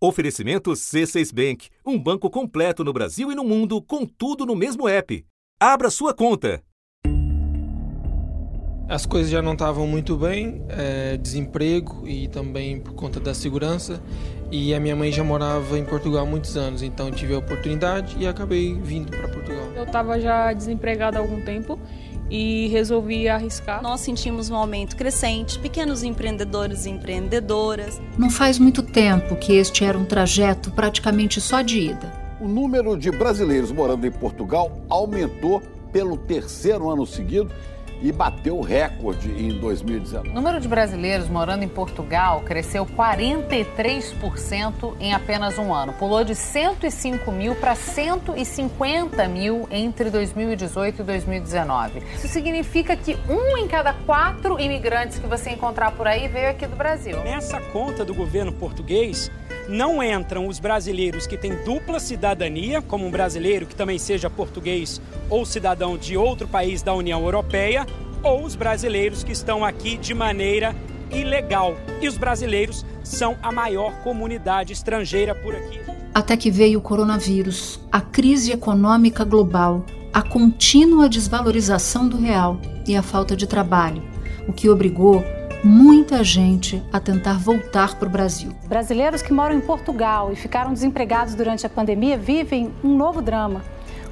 Oferecimento C6 Bank, um banco completo no Brasil e no mundo, com tudo no mesmo app. Abra sua conta. As coisas já não estavam muito bem, é, desemprego e também por conta da segurança. E a minha mãe já morava em Portugal há muitos anos, então tive a oportunidade e acabei vindo para Portugal. Eu estava já desempregada há algum tempo e resolvi arriscar. Nós sentimos um aumento crescente, pequenos empreendedores e empreendedoras. Não faz muito tempo que este era um trajeto praticamente só de ida. O número de brasileiros morando em Portugal aumentou pelo terceiro ano seguido e bateu recorde em 2019. O número de brasileiros morando em Portugal cresceu 43% em apenas um ano. Pulou de 105 mil para 150 mil entre 2018 e 2019. Isso significa que um em cada quatro imigrantes que você encontrar por aí veio aqui do Brasil. Nessa conta do governo português, não entram os brasileiros que têm dupla cidadania, como um brasileiro que também seja português ou cidadão de outro país da União Europeia, ou os brasileiros que estão aqui de maneira ilegal. E os brasileiros são a maior comunidade estrangeira por aqui. Até que veio o coronavírus, a crise econômica global, a contínua desvalorização do real e a falta de trabalho, o que obrigou muita gente a tentar voltar para o Brasil. Brasileiros que moram em Portugal e ficaram desempregados durante a pandemia vivem um novo drama.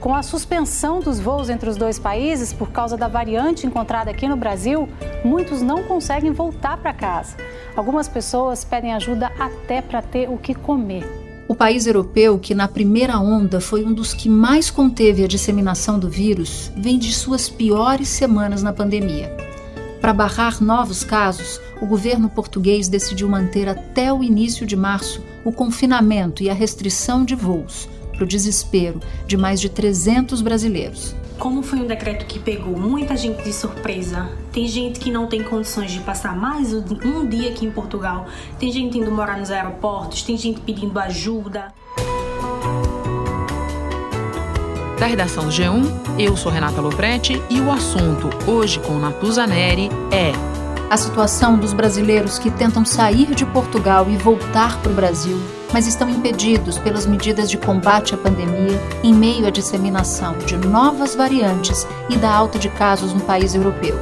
Com a suspensão dos voos entre os dois países por causa da variante encontrada aqui no Brasil, muitos não conseguem voltar para casa. Algumas pessoas pedem ajuda até para ter o que comer. O país europeu, que na primeira onda foi um dos que mais conteve a disseminação do vírus, vem de suas piores semanas na pandemia. Para barrar novos casos, o governo português decidiu manter até o início de março o confinamento e a restrição de voos, para o desespero de mais de 300 brasileiros. Como foi um decreto que pegou muita gente de surpresa, tem gente que não tem condições de passar mais um dia aqui em Portugal, tem gente indo morar nos aeroportos, tem gente pedindo ajuda. Da redação do G1, eu sou Renata Loprete e o assunto hoje com Natuza Neri é a situação dos brasileiros que tentam sair de Portugal e voltar para o Brasil, mas estão impedidos pelas medidas de combate à pandemia em meio à disseminação de novas variantes e da alta de casos no país europeu.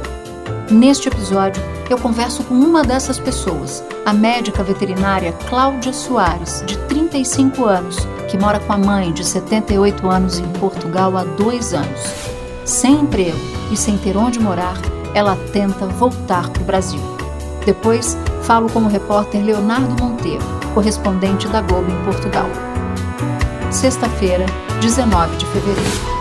Neste episódio, eu converso com uma dessas pessoas, a médica veterinária Cláudia Soares, de 35 anos, que mora com a mãe, de 78 anos, em Portugal há dois anos. Sem emprego e sem ter onde morar, ela tenta voltar para o Brasil. Depois, falo com o repórter Leonardo Monteiro, correspondente da Globo em Portugal. Sexta-feira, 19 de fevereiro.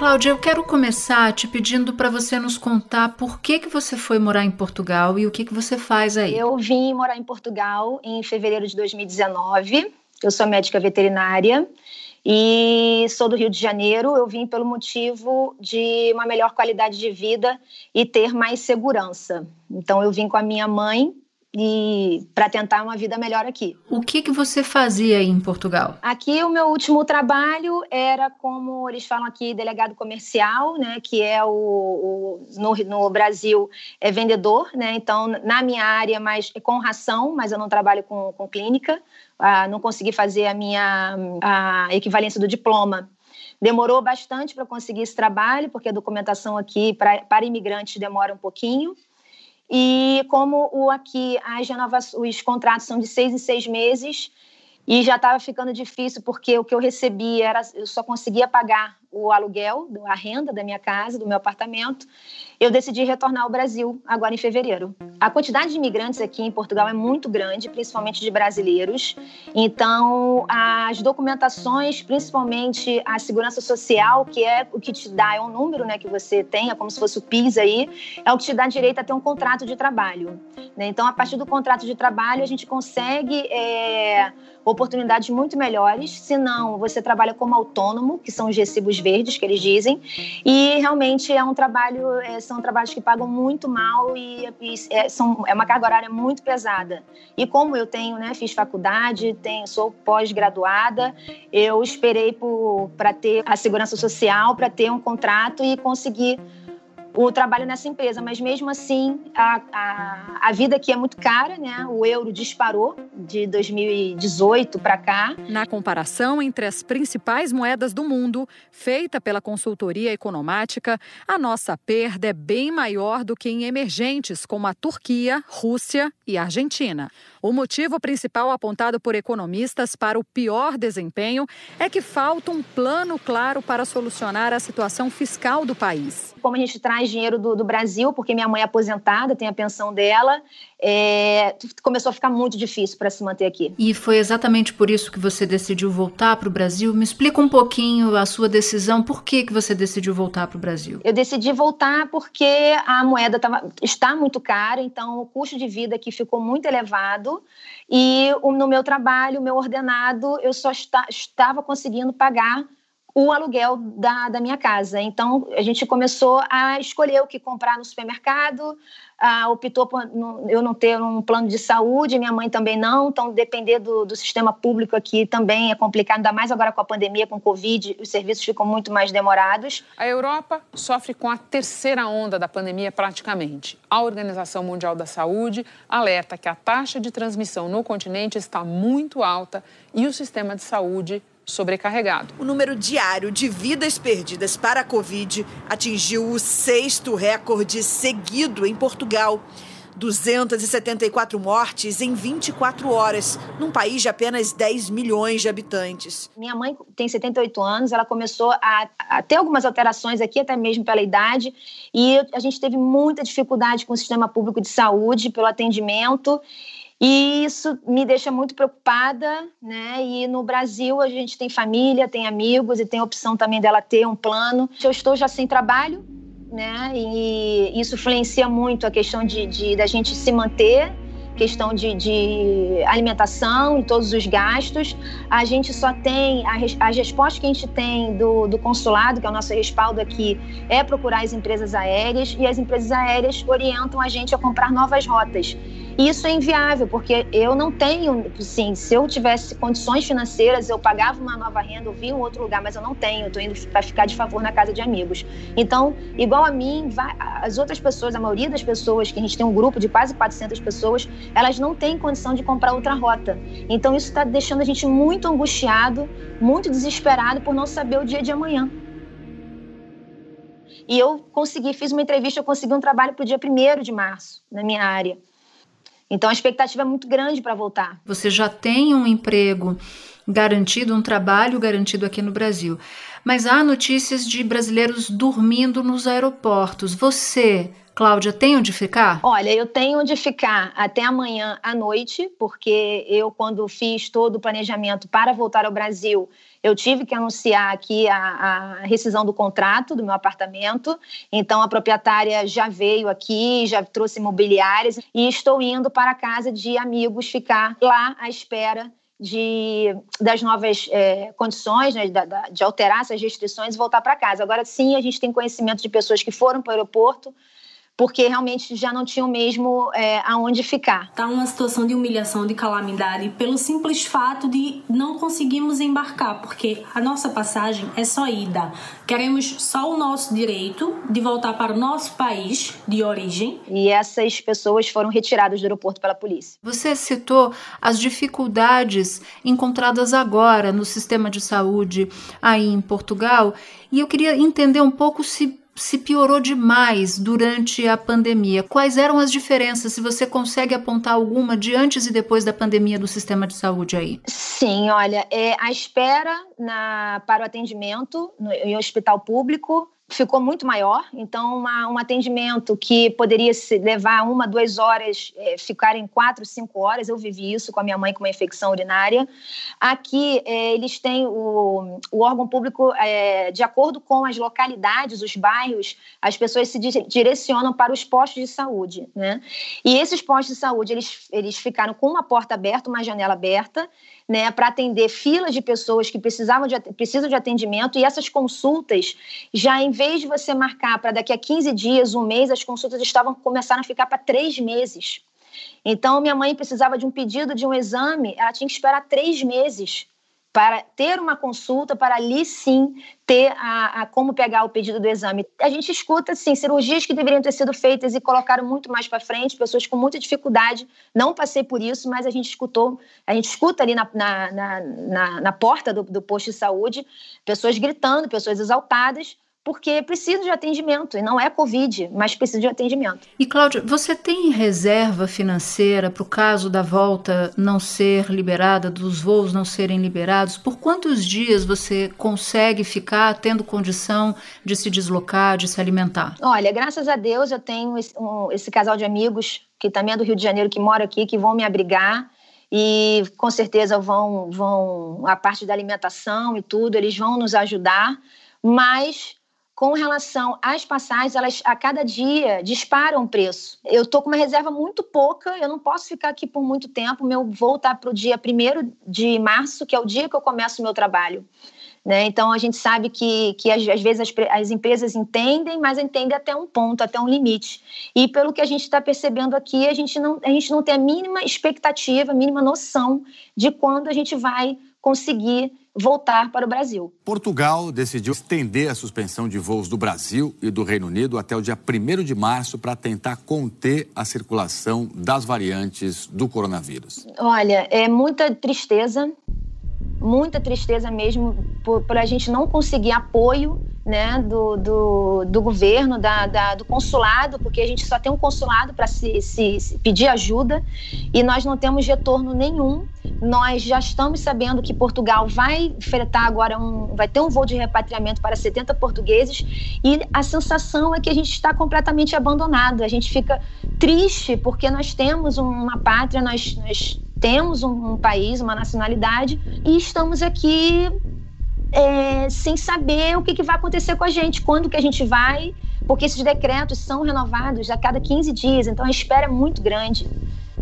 Cláudia, eu quero começar te pedindo para você nos contar por que, que você foi morar em Portugal e o que, que você faz aí. Eu vim morar em Portugal em fevereiro de 2019. Eu sou médica veterinária e sou do Rio de Janeiro. Eu vim pelo motivo de uma melhor qualidade de vida e ter mais segurança. Então, eu vim com a minha mãe e para tentar uma vida melhor aqui. O que que você fazia aí em Portugal? Aqui o meu último trabalho era como eles falam aqui delegado comercial, né, que é o, o no, no, Brasil é vendedor, né? Então na minha área mais com ração, mas eu não trabalho com, com clínica, ah, não consegui fazer a minha a equivalência do diploma. Demorou bastante para conseguir esse trabalho, porque a documentação aqui pra, para imigrantes demora um pouquinho. E como o aqui as renovas, os contratos são de seis em seis meses e já estava ficando difícil porque o que eu recebia era eu só conseguia pagar o aluguel, a renda da minha casa, do meu apartamento, eu decidi retornar ao Brasil agora em fevereiro. A quantidade de imigrantes aqui em Portugal é muito grande, principalmente de brasileiros. Então, as documentações, principalmente a segurança social, que é o que te dá, é um número né, que você tem, é como se fosse o PIS aí, é o que te dá direito a ter um contrato de trabalho. Né? Então, a partir do contrato de trabalho, a gente consegue é, oportunidades muito melhores. Se não, você trabalha como autônomo, que são os recibos verdes que eles dizem, e realmente é um trabalho, é, são trabalhos que pagam muito mal e, é, são, é uma carga horária muito pesada. E como eu tenho, né, fiz faculdade, tenho, sou pós-graduada, eu esperei para ter a segurança social, para ter um contrato e conseguir o trabalho nessa empresa, mas mesmo assim a, a, a vida aqui é muito cara, né? O euro disparou de 2018 para cá. Na comparação entre as principais moedas do mundo, feita pela consultoria economática, a nossa perda é bem maior do que em emergentes como a Turquia, Rússia e Argentina. O motivo principal apontado por economistas para o pior desempenho é que falta um plano claro para solucionar a situação fiscal do país. Como a gente traz dinheiro do, do Brasil, porque minha mãe é aposentada, tem a pensão dela, é, começou a ficar muito difícil para se manter aqui. E foi exatamente por isso que você decidiu voltar para o Brasil? Me explica um pouquinho a sua decisão, por que, que você decidiu voltar para o Brasil? Eu decidi voltar porque a moeda tava, está muito cara, então o custo de vida aqui ficou muito elevado e no meu trabalho, o meu ordenado, eu só está, estava conseguindo pagar o aluguel da, da minha casa. Então, a gente começou a escolher o que comprar no supermercado, optou por eu não ter um plano de saúde, minha mãe também não, então depender do, do sistema público aqui também é complicado, ainda mais agora com a pandemia, com o Covid, os serviços ficam muito mais demorados. A Europa sofre com a terceira onda da pandemia praticamente. A Organização Mundial da Saúde alerta que a taxa de transmissão no continente está muito alta e o sistema de saúde sobrecarregado. O número diário de vidas perdidas para a Covid atingiu o sexto recorde seguido em Portugal. 274 mortes em 24 horas, num país de apenas 10 milhões de habitantes. Minha mãe tem 78 anos, ela começou a, a, ter algumas alterações aqui, até mesmo pela idade, e a gente teve muita dificuldade com o sistema público de saúde, pelo atendimento. E isso me deixa muito preocupada, né? E no Brasil a gente tem família, tem amigos e tem a opção também dela ter um plano. Eu estou já sem trabalho, né? E isso influencia muito a questão de, de da gente se manter questão de, de, alimentação e todos os gastos. A gente só tem, a, as respostas que a gente tem do, do consulado, que é o nosso respaldo aqui, é procurar as empresas aéreas e as empresas aéreas orientam a gente a comprar novas rotas. Isso é inviável, porque eu não tenho, sim, se eu tivesse condições financeiras, eu pagava uma nova renda, eu via um outro lugar, mas eu não tenho, estou indo para ficar de favor na casa de amigos. Então, igual a mim, vai, as outras pessoas, a maioria das pessoas, que a gente tem um grupo de quase 400 pessoas, elas não têm condição de comprar outra rota. Então, isso está deixando a gente muito angustiado, muito desesperado por não saber o dia de amanhã. E eu consegui, fiz uma entrevista, eu consegui um trabalho para o dia 1 de março, na minha área. Então a expectativa é muito grande para voltar. Você já tem um emprego garantido, um trabalho garantido aqui no Brasil. Mas há notícias de brasileiros dormindo nos aeroportos. Você Cláudia, tem onde ficar? Olha, eu tenho onde ficar até amanhã à noite, porque eu, quando fiz todo o planejamento para voltar ao Brasil, eu tive que anunciar aqui a, a, rescisão do contrato do meu apartamento. Então, a proprietária já veio aqui, já trouxe imobiliárias e estou indo para a casa de amigos ficar lá à espera de, das novas é, condições, né, de, de alterar essas restrições e voltar para casa. Agora, sim, a gente tem conhecimento de pessoas que foram para o aeroporto porque realmente já não tinham mesmo é, aonde ficar. Está uma situação de humilhação, de calamidade, pelo simples fato de não conseguirmos embarcar, porque a nossa passagem é só ida. Queremos só o nosso direito de voltar para o nosso país de origem. E essas pessoas foram retiradas do aeroporto pela polícia. Você citou as dificuldades encontradas agora no sistema de saúde aí em Portugal, e eu queria entender um pouco se se piorou demais durante a pandemia. Quais eram as diferenças? Se você consegue apontar alguma de antes e depois da pandemia do sistema de saúde aí? Sim, olha, é, a espera na, para o atendimento no, em hospital público ficou muito maior. Então, uma, um atendimento que poderia levar uma, duas horas, é, ficar em quatro, cinco horas. Eu vivi isso com a minha mãe com uma infecção urinária. Aqui, é, eles têm o, o órgão público, é, de acordo com as localidades, os bairros, as pessoas se direcionam para os postos de saúde. Né? E esses postos de saúde, eles, eles ficaram com uma porta aberta, uma janela aberta, né, para atender filas de pessoas que precisavam de, precisam de atendimento e essas consultas, já em vez de você marcar para daqui a 15 dias, um mês, as consultas estavam começaram a ficar para três meses. Então, minha mãe precisava de um pedido de um exame, ela tinha que esperar três meses para ter uma consulta, para ali sim ter a, a, como pegar o pedido do exame. A gente escuta, sim, cirurgias que deveriam ter sido feitas e colocaram muito mais para frente, pessoas com muita dificuldade. Não passei por isso, mas a gente escutou, a gente escuta ali na, na, na, na porta do, do posto de saúde pessoas gritando, pessoas exaltadas, porque precisa de atendimento, e não é Covid, mas precisa de atendimento. E, Cláudia, você tem reserva financeira para o caso da volta não ser liberada, dos voos não serem liberados? Por quantos dias você consegue ficar tendo condição de se deslocar, de se alimentar? Olha, graças a Deus eu tenho esse, um, esse casal de amigos, que também é do Rio de Janeiro, que mora aqui, que vão me abrigar e com certeza vão, vão a parte da alimentação e tudo, eles vão nos ajudar, mas com relação às passagens, elas a cada dia disparam o preço. Eu estou com uma reserva muito pouca, eu não posso ficar aqui por muito tempo. Meu voo está para o dia 1 de março, que é o dia que eu começo o meu trabalho. Né? Então, a gente sabe que, que às, às vezes as, as, empresas entendem, mas entendem até um ponto, até um limite. E pelo que a gente está percebendo aqui, a gente, não, a gente não tem a mínima expectativa, a mínima noção de quando a gente vai conseguir voltar para o Brasil. Portugal decidiu estender a suspensão de voos do Brasil e do Reino Unido até o dia 1 de março para tentar conter a circulação das variantes do coronavírus. Olha, é muita tristeza, muita tristeza mesmo por, por a gente não conseguir apoio né, do, do, do governo, da, da, do consulado, porque a gente só tem um consulado para se, se, se, pedir ajuda e nós não temos retorno nenhum. Nós já estamos sabendo que Portugal vai fretar agora um, vai ter um voo de repatriamento para 70 portugueses e a sensação é que a gente está completamente abandonado. A gente fica triste porque nós temos uma pátria, nós, nós temos um, um país, uma nacionalidade e estamos aqui é, sem saber o que, que vai acontecer com a gente, quando que a gente vai, porque esses decretos são renovados a cada 15 dias, então a espera é muito grande.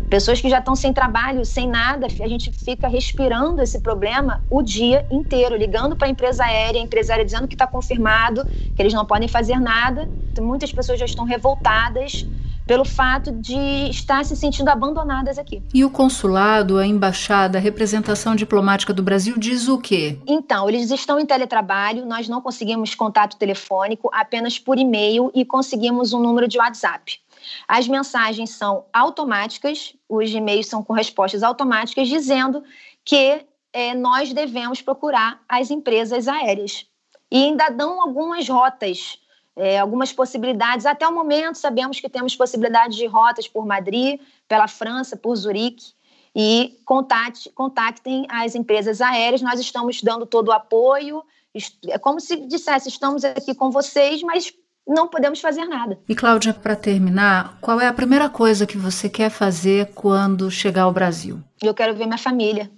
Pessoas que já estão sem trabalho, sem nada, a gente fica respirando esse problema o dia inteiro, ligando para a empresa aérea, a empresa aérea dizendo que está confirmado, que eles não podem fazer nada. Muitas pessoas já estão revoltadas pelo fato de estar se sentindo abandonadas aqui. E o consulado, a embaixada, a representação diplomática do Brasil diz o quê? Então, eles estão em teletrabalho, nós não conseguimos contato telefônico, apenas por e-mail e conseguimos um número de WhatsApp. As mensagens são automáticas, os e-mails são com respostas automáticas, dizendo que é, nós devemos procurar as empresas aéreas. E ainda dão algumas rotas é, algumas possibilidades. Até o momento, sabemos que temos possibilidades de rotas por Madrid, pela França, por Zurique. E contate, contactem as empresas aéreas, nós estamos dando todo o apoio. É como se dissesse: estamos aqui com vocês, mas não podemos fazer nada. E Cláudia, para terminar, qual é a primeira coisa que você quer fazer quando chegar ao Brasil? Eu quero ver minha família.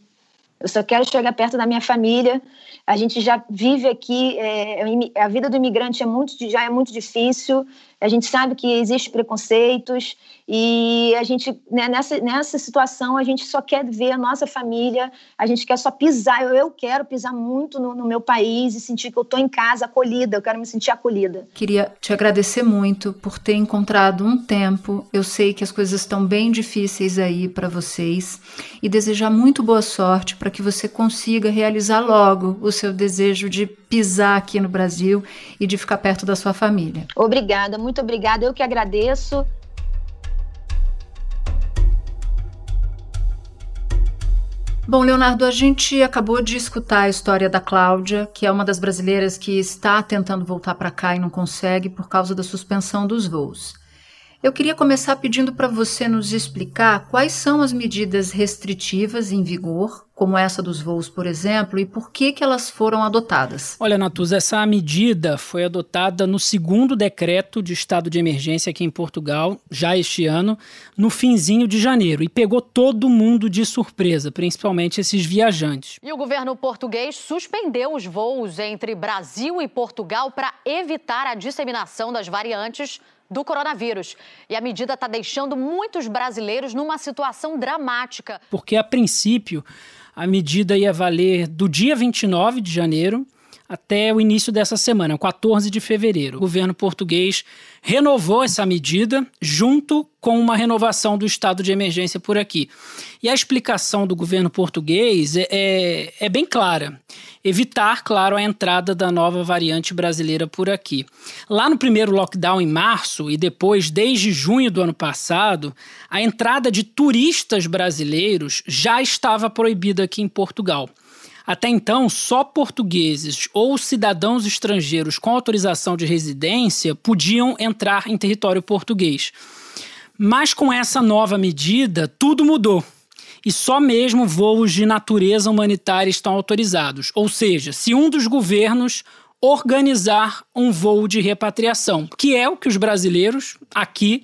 Eu só quero chegar perto da minha família. A gente já vive aqui, é, a vida do imigrante é muito, já é muito difícil. A gente sabe que existem preconceitos e a gente né, nessa, nessa situação a gente só quer ver a nossa família, a gente quer só pisar. Eu, eu quero pisar muito no, no meu país e sentir que eu estou em casa, acolhida. Eu quero me sentir acolhida. Queria te agradecer muito por ter encontrado um tempo. Eu sei que as coisas estão bem difíceis aí para vocês e desejar muito boa sorte para que você consiga realizar logo o seu desejo de pisar aqui no Brasil e de ficar perto da sua família. Obrigada, muito obrigada. Eu que agradeço. Bom, Leonardo, a gente acabou de escutar a história da Cláudia, que é uma das brasileiras que está tentando voltar para cá e não consegue por causa da suspensão dos voos. Eu queria começar pedindo para você nos explicar quais são as medidas restritivas em vigor, como essa dos voos, por exemplo, e por que, que elas foram adotadas. Olha, Natuz, essa medida foi adotada no segundo decreto de estado de emergência aqui em Portugal, já este ano, no finzinho de janeiro, e pegou todo mundo de surpresa, principalmente esses viajantes. E o governo português suspendeu os voos entre Brasil e Portugal para evitar a disseminação das variantes do coronavírus. E a medida está deixando muitos brasileiros numa situação dramática. Porque, a princípio, a medida ia valer do dia 29 de janeiro até o início dessa semana, 14 de fevereiro. O governo português renovou essa medida junto com uma renovação do estado de emergência por aqui. E a explicação do governo português é, é, é bem clara. Evitar, claro, a entrada da nova variante brasileira por aqui. Lá no primeiro lockdown em março e depois, desde junho do ano passado, a entrada de turistas brasileiros já estava proibida aqui em Portugal. Até então, só portugueses ou cidadãos estrangeiros com autorização de residência podiam entrar em território português. Mas com essa nova medida, tudo mudou. E só mesmo voos de natureza humanitária estão autorizados. Ou seja, se um dos governos organizar um voo de repatriação, que é o que os brasileiros aqui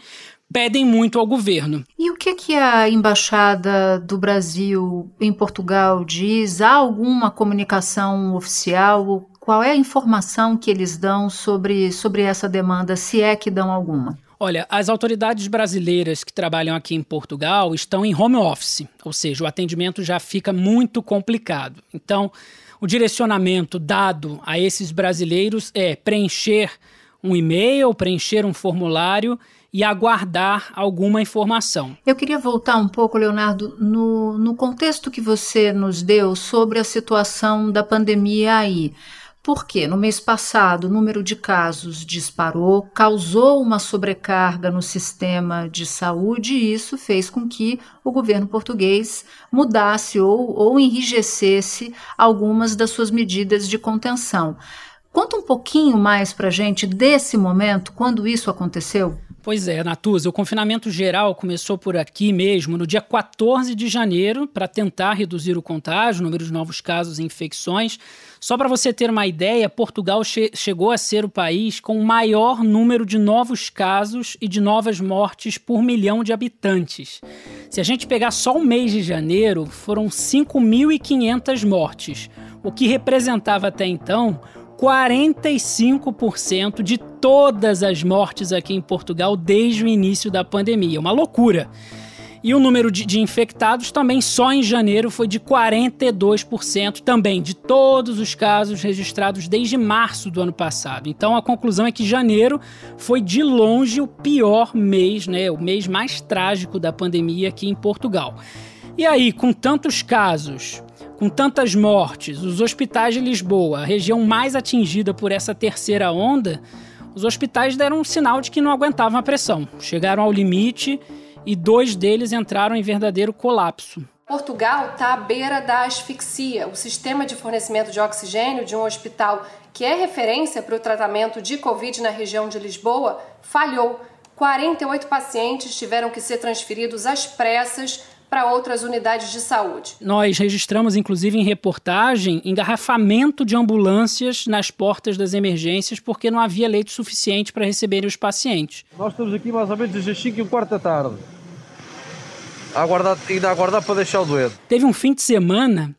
pedem muito ao governo. E o que, que a embaixada do Brasil em Portugal diz? Há alguma comunicação oficial? Qual é a informação que eles dão sobre, sobre essa demanda, se é que dão alguma? Olha, as autoridades brasileiras que trabalham aqui em Portugal estão em home office, ou seja, o atendimento já fica muito complicado. Então, o direcionamento dado a esses brasileiros é preencher um e-mail, preencher um formulário e aguardar alguma informação. Eu queria voltar um pouco, Leonardo, no, no contexto que você nos deu sobre a situação da pandemia aí. Porque no mês passado o número de casos disparou, causou uma sobrecarga no sistema de saúde e isso fez com que o governo português mudasse ou, ou enrijecesse algumas das suas medidas de contenção. Conta um pouquinho mais para gente desse momento, quando isso aconteceu. Pois é, Natuza, o confinamento geral começou por aqui mesmo no dia 14 de janeiro para tentar reduzir o contágio, o número de novos casos e infecções. Só para você ter uma ideia, Portugal che chegou a ser o país com o maior número de novos casos e de novas mortes por milhão de habitantes. Se a gente pegar só o mês de janeiro, foram 5.500 mortes, o que representava até então 45% de todas as mortes aqui em Portugal desde o início da pandemia. Uma loucura. E o número de, de, infectados também só em janeiro foi de 42% também, de todos os casos registrados desde março do ano passado. Então a conclusão é que janeiro foi de longe o pior mês, né, o mês mais trágico da pandemia aqui em Portugal. E aí, com tantos casos, com tantas mortes, os hospitais de Lisboa, a região mais atingida por essa terceira onda, os hospitais deram um sinal de que não aguentavam a pressão. Chegaram ao limite e dois deles entraram em verdadeiro colapso. Portugal está à beira da asfixia. O sistema de fornecimento de oxigênio de um hospital que é referência para o tratamento de Covid na região de Lisboa falhou. 48 pacientes tiveram que ser transferidos às pressas para outras unidades de saúde. Nós registramos, inclusive, em reportagem, engarrafamento de ambulâncias nas portas das emergências porque não havia leito suficiente para receberem os pacientes. Nós estamos aqui mais ou menos desde as 5 e um quarto da tarde. A aguardar, ainda a aguardar para deixar o doente. Teve um fim de semana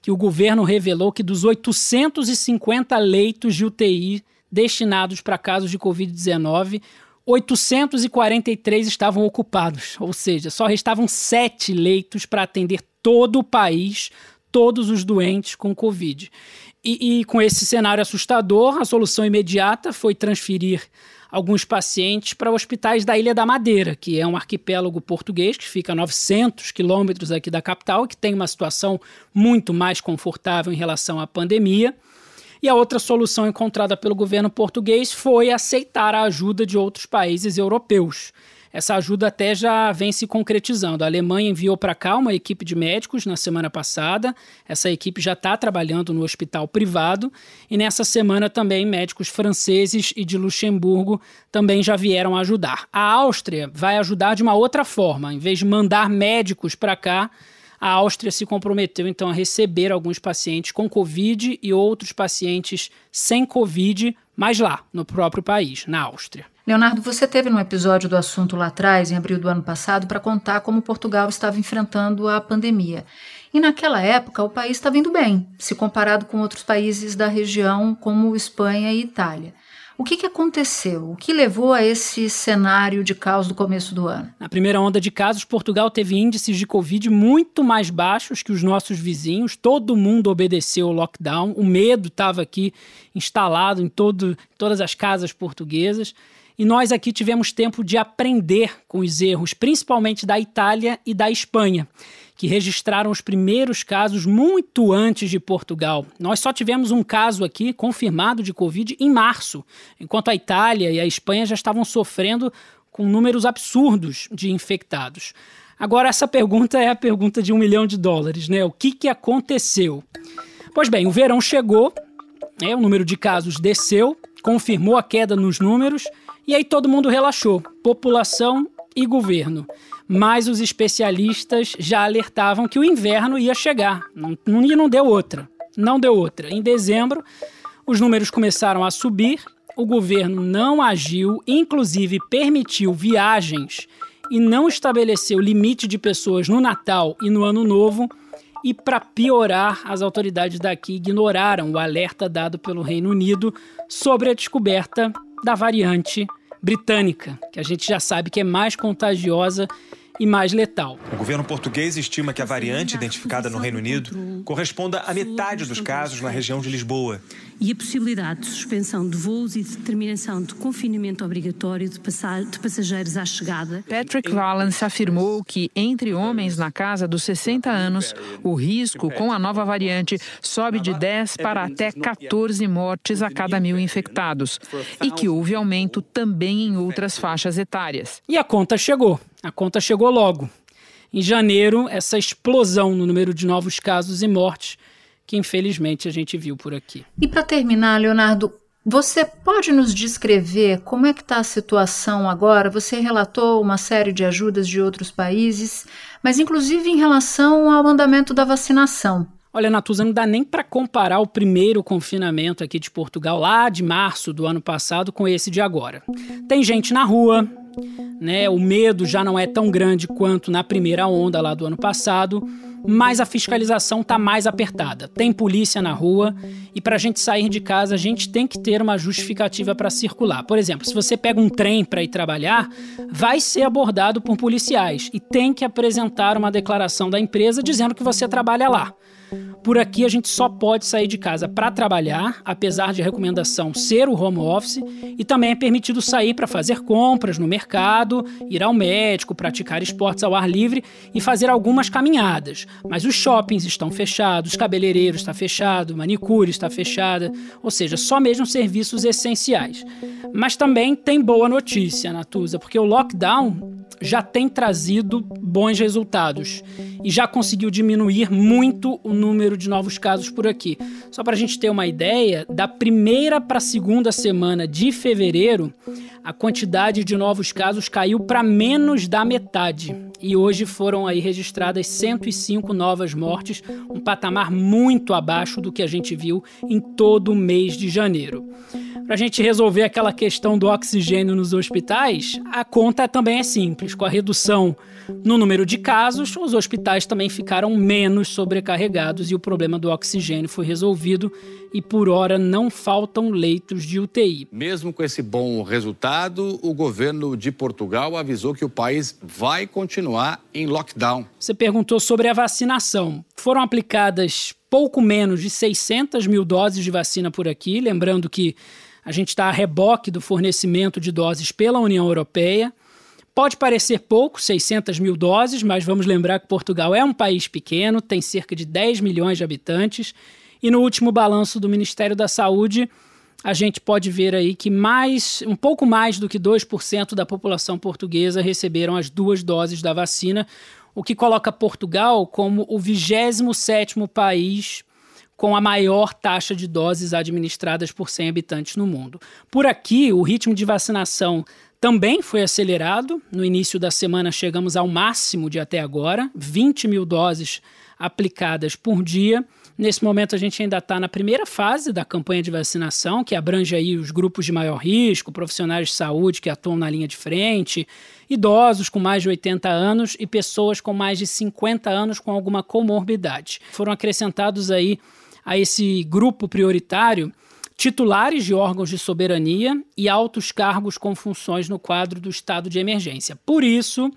que o governo revelou que dos 850 leitos de UTI destinados para casos de Covid-19, 843 estavam ocupados, ou seja, só restavam sete leitos para atender todo o país, todos os doentes com Covid. E, e, com esse cenário assustador, a solução imediata foi transferir alguns pacientes para hospitais da Ilha da Madeira, que é um arquipélago português que fica a 900 quilômetros aqui da capital, que tem uma situação muito mais confortável em relação à pandemia. E a outra solução encontrada pelo governo português foi aceitar a ajuda de outros países europeus. Essa ajuda até já vem se concretizando. A Alemanha enviou para cá uma equipe de médicos na semana passada. Essa equipe já está trabalhando no hospital privado. E nessa semana também médicos franceses e de Luxemburgo também já vieram ajudar. A Áustria vai ajudar de uma outra forma. Em vez de mandar médicos para cá, a Áustria se comprometeu então a receber alguns pacientes com Covid e outros pacientes sem Covid, mas lá, no próprio país, na Áustria. Leonardo, você teve um episódio do assunto lá atrás, em abril do ano passado, para contar como Portugal estava enfrentando a pandemia. E naquela época o país estava indo bem, se comparado com outros países da região, como Espanha e Itália. O que, que aconteceu? O que levou a esse cenário de caos do começo do ano? Na primeira onda de casos, Portugal teve índices de Covid muito mais baixos que os nossos vizinhos. Todo mundo obedeceu o lockdown. O medo estava aqui instalado em todo, todas as casas portuguesas. E nós aqui tivemos tempo de aprender com os erros, principalmente da Itália e da Espanha que registraram os primeiros casos muito antes de Portugal. Nós só tivemos um caso aqui confirmado de Covid em março, enquanto a Itália e a Espanha já estavam sofrendo com números absurdos de infectados. Agora, essa pergunta é a pergunta de um milhão de dólares, né? O que, que aconteceu? Pois bem, o verão chegou, né? o número de casos desceu, confirmou a queda nos números, e aí todo mundo relaxou. População e governo mas os especialistas já alertavam que o inverno ia chegar. Não, não, não deu outra. Não deu outra. Em dezembro, os números começaram a subir, o governo não agiu, inclusive permitiu viagens e não estabeleceu limite de pessoas no Natal e no Ano Novo. E para piorar, as autoridades daqui ignoraram o alerta dado pelo Reino Unido sobre a descoberta da variante britânica, que a gente já sabe que é mais contagiosa e mais letal. O governo português estima que a variante identificada no Reino Unido corresponda a metade dos casos na região de Lisboa. E a possibilidade de suspensão de voos e determinação de confinamento obrigatório de, de passageiros à chegada. Patrick Valance afirmou que, entre homens na casa dos 60 anos, o risco com a nova variante sobe de 10 para até 14 mortes a cada mil infectados e que houve aumento também em outras faixas etárias. E a conta chegou. A conta chegou logo. Em janeiro, essa explosão no número de novos casos e mortes que infelizmente a gente viu por aqui. E para terminar, Leonardo, você pode nos descrever como é que está a situação agora? Você relatou uma série de ajudas de outros países, mas inclusive em relação ao andamento da vacinação. Olha, Natuza, não dá nem para comparar o primeiro confinamento aqui de Portugal, lá de março do ano passado, com esse de agora. Tem gente na rua, né? O medo já não é tão grande quanto na primeira onda lá do ano passado, mas a fiscalização está mais apertada. Tem polícia na rua e para a gente sair de casa a gente tem que ter uma justificativa para circular. Por exemplo, se você pega um trem para ir trabalhar, vai ser abordado por policiais e tem que apresentar uma declaração da empresa dizendo que você trabalha lá. Por aqui a gente só pode sair de casa para trabalhar, apesar de a recomendação ser o home office, e também é permitido sair para fazer compras no mercado, ir ao médico, praticar esportes ao ar livre e fazer algumas caminhadas. Mas os shoppings estão fechados, cabeleireiros está fechado, manicure está fechada, ou seja, só mesmo serviços essenciais. Mas também tem boa notícia, Natuza, porque o lockdown já tem trazido bons resultados e já conseguiu diminuir muito o número de novos casos por aqui. Só para a gente ter uma ideia, da primeira para a segunda semana de fevereiro, a quantidade de novos casos caiu para menos da metade. E hoje foram aí registradas 105 novas mortes, um patamar muito abaixo do que a gente viu em todo o mês de janeiro. Para a gente resolver aquela questão do oxigênio nos hospitais, a conta também é simples. Com a redução no número de casos, os hospitais também ficaram menos sobrecarregados e o problema do oxigênio foi resolvido e por hora não faltam leitos de UTI. Mesmo com esse bom resultado, o governo de Portugal avisou que o país vai continuar em lockdown. Você perguntou sobre a vacinação. Foram aplicadas pouco menos de 600 mil doses de vacina por aqui, lembrando que a gente está a reboque do fornecimento de doses pela União Europeia. Pode parecer pouco, 600 mil doses, mas vamos lembrar que Portugal é um país pequeno, tem cerca de 10 milhões de habitantes, e no último balanço do Ministério da Saúde, a gente pode ver aí que mais, um pouco mais do que 2% da população portuguesa receberam as duas doses da vacina, o que coloca Portugal como o 27º país com a maior taxa de doses administradas por 100 habitantes no mundo. Por aqui, o ritmo de vacinação também foi acelerado. No início da semana, chegamos ao máximo de até agora, 20 mil doses aplicadas por dia. Nesse momento, a gente ainda está na primeira fase da campanha de vacinação, que abrange aí os grupos de maior risco, profissionais de saúde que atuam na linha de frente, idosos com mais de 80 anos e pessoas com mais de 50 anos com alguma comorbidade. Foram acrescentados aí a esse grupo prioritário titulares de órgãos de soberania e altos cargos com funções no quadro do estado de emergência. Por isso,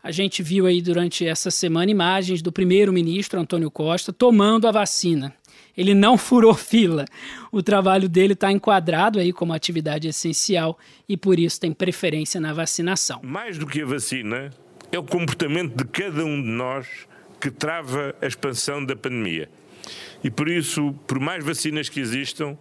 a gente viu aí durante essa semana imagens do primeiro-ministro Antônio Costa tomando a vacina. Ele não furou fila. O trabalho dele está enquadrado aí como atividade essencial e por isso tem preferência na vacinação. Mais do que a vacina, é o comportamento de cada um de nós que trava a expansão da pandemia. E por isso, por mais vacinas que existam,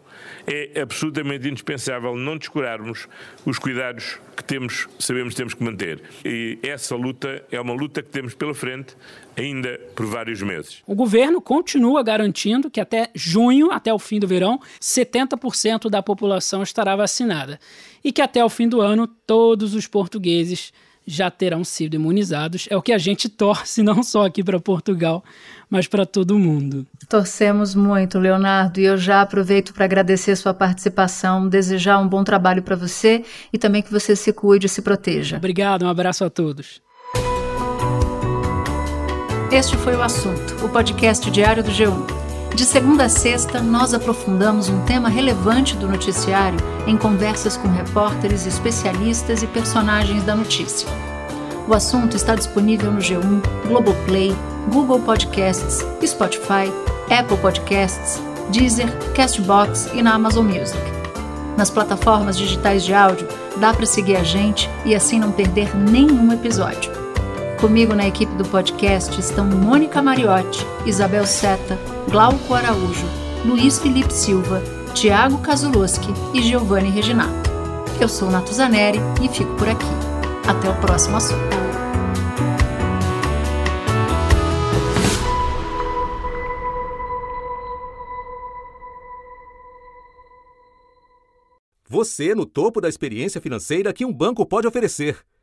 é absolutamente indispensável não descurarmos os cuidados que temos, sabemos que temos que manter. E essa luta é uma luta que temos pela frente ainda por vários meses. O governo continua garantindo que até junho, até o fim do verão, 70% da população estará vacinada e que até o fim do ano todos os portugueses já terão sido imunizados. É o que a gente torce não só aqui para Portugal, mas para todo mundo. Torcemos muito, Leonardo, e eu já aproveito para agradecer sua participação, desejar um bom trabalho para você e também que você se cuide e se proteja. Obrigado, um abraço a todos. Este foi o assunto, o podcast diário do G1. De segunda a sexta, nós aprofundamos um tema relevante do noticiário em conversas com repórteres, especialistas e personagens da notícia. O assunto está disponível no G1, Globoplay, Google Podcasts, Spotify, Apple Podcasts, Deezer, Castbox e na Amazon Music. Nas plataformas digitais de áudio, dá para seguir a gente e assim não perder nenhum episódio. Comigo na equipe do podcast estão Mônica Mariotti, Isabel Seta, Glauco Araújo, Luiz Felipe Silva, Tiago Kazuloski e Giovanni Reginato. Eu sou Natuzaneri e fico por aqui. Até o próximo assunto. Você no topo da experiência financeira que um banco pode oferecer.